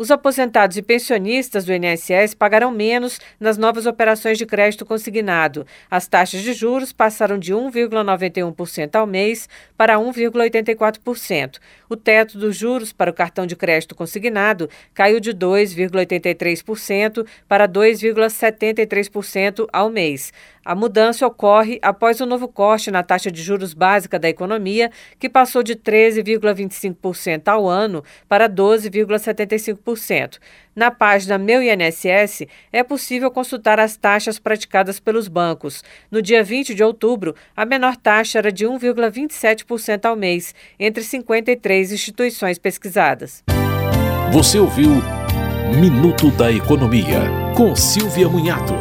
Os aposentados e pensionistas do INSS pagarão menos nas novas operações de crédito consignado. As taxas de juros passaram de 1,91% ao mês para 1,84%. O teto dos juros para o cartão de crédito consignado caiu de 2,83% para 2,73% ao mês. A mudança ocorre após o novo corte na taxa de juros básica da economia, que passou de 13,25% ao ano para 12,75%. Na página Meu INSS é possível consultar as taxas praticadas pelos bancos. No dia 20 de outubro, a menor taxa era de 1,27% ao mês, entre 53 instituições pesquisadas. Você ouviu Minuto da Economia, com Silvia Munhato.